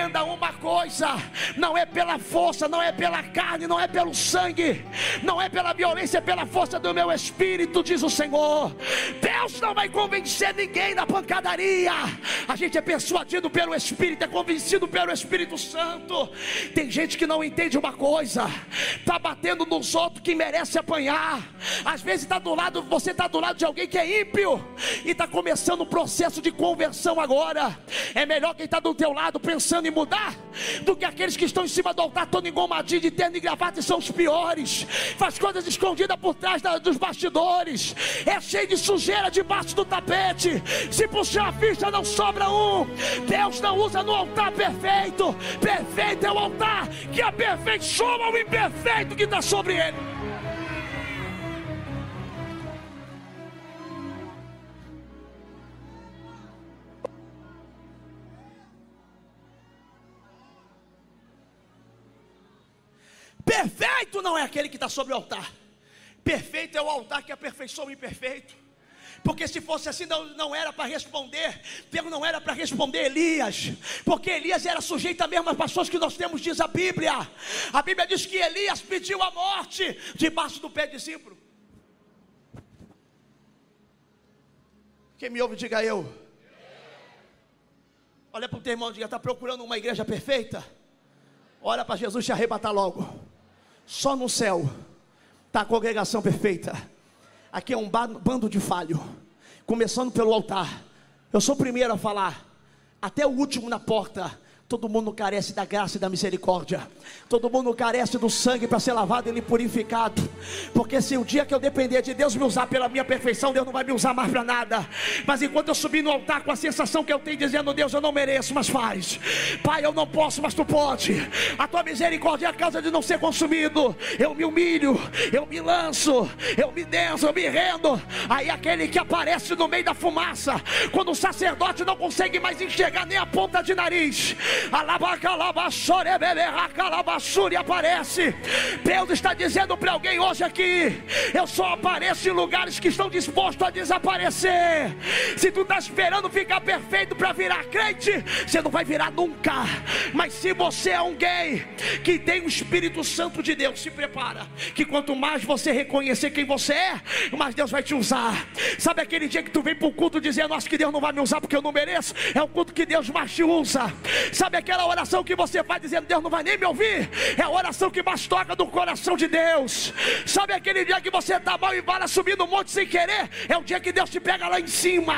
Entenda uma coisa: não é pela força, não é pela carne, não é pelo sangue, não é pela violência, é pela força do meu espírito, diz o Senhor. Deus não vai convencer ninguém na pancadaria. A gente é persuadido pelo Espírito, é convencido pelo Espírito Santo. Tem gente que não entende uma coisa, está batendo nos outros que merece apanhar. Às vezes está do lado, você está do lado de alguém que é ímpio e está começando um processo de conversão agora. É melhor quem está do teu lado pensando em mudar do que aqueles que estão em cima do altar, todo engomadinho de terno e gravata e são os piores. Faz coisas escondidas por trás da, dos bastidores. É cheio de sujeira debaixo do tapete. Se puxar a ficha, não sobra um. Deus não usa no altar perfeito. Perfeito é o altar que aperfeiçoa o imperfeito que está sobre ele. Perfeito não é aquele que está sobre o altar. Perfeito é o altar que aperfeiçoa o imperfeito. Porque se fosse assim, não, não era para responder. Deus não era para responder Elias. Porque Elias era sujeito a mesmas passagens que nós temos, diz a Bíblia. A Bíblia diz que Elias pediu a morte debaixo do pé de Zimbro. Quem me ouve, diga eu. Olha para o teu irmão, diga: está procurando uma igreja perfeita? Olha para Jesus te arrebatar logo. Só no céu está a congregação perfeita. Aqui é um bando de falho. Começando pelo altar. Eu sou o primeiro a falar. Até o último na porta. Todo mundo carece da graça e da misericórdia. Todo mundo carece do sangue para ser lavado e purificado. Porque se o dia que eu depender de Deus me usar pela minha perfeição, Deus não vai me usar mais para nada. Mas enquanto eu subir no altar com a sensação que eu tenho, dizendo: Deus, eu não mereço, mas faz. Pai, eu não posso, mas tu pode. A tua misericórdia é a causa de não ser consumido. Eu me humilho, eu me lanço, eu me denso, eu me rendo. Aí aquele que aparece no meio da fumaça, quando o sacerdote não consegue mais enxergar nem a ponta de nariz e aparece. Deus está dizendo para alguém hoje aqui: eu só apareço em lugares que estão dispostos a desaparecer. Se tu está esperando ficar perfeito para virar crente, você não vai virar nunca. Mas se você é alguém que tem o Espírito Santo de Deus, se prepara. Que quanto mais você reconhecer quem você é, mais Deus vai te usar. Sabe aquele dia que tu vem para o culto dizendo: Acho que Deus não vai me usar porque eu não mereço? É o culto que Deus mais te usa. Sabe Sabe aquela oração que você faz dizendo Deus não vai nem me ouvir? É a oração que mais toca do coração de Deus. Sabe aquele dia que você está mal e vai subir no monte sem querer? É o dia que Deus te pega lá em cima.